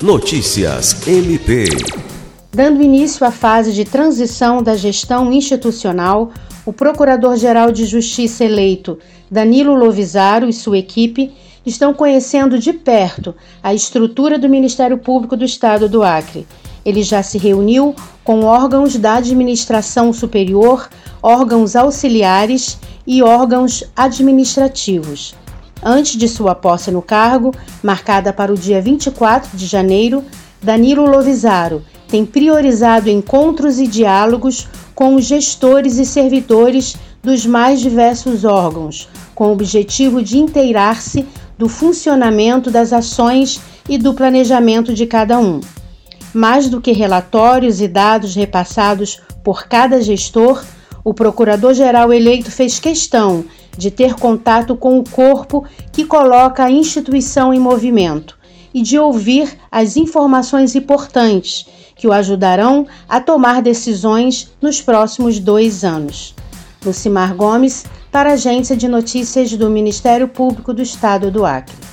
Notícias MP. Dando início à fase de transição da gestão institucional, o Procurador-Geral de Justiça eleito, Danilo Lovisaro, e sua equipe estão conhecendo de perto a estrutura do Ministério Público do Estado do Acre. Ele já se reuniu com órgãos da administração superior, órgãos auxiliares e órgãos administrativos. Antes de sua posse no cargo, marcada para o dia 24 de janeiro, Danilo Lovisaro tem priorizado encontros e diálogos com os gestores e servidores dos mais diversos órgãos, com o objetivo de inteirar-se do funcionamento das ações e do planejamento de cada um. Mais do que relatórios e dados repassados por cada gestor, o procurador-geral eleito fez questão de ter contato com o corpo que coloca a instituição em movimento e de ouvir as informações importantes que o ajudarão a tomar decisões nos próximos dois anos. Lucimar Gomes, para a Agência de Notícias do Ministério Público do Estado do Acre.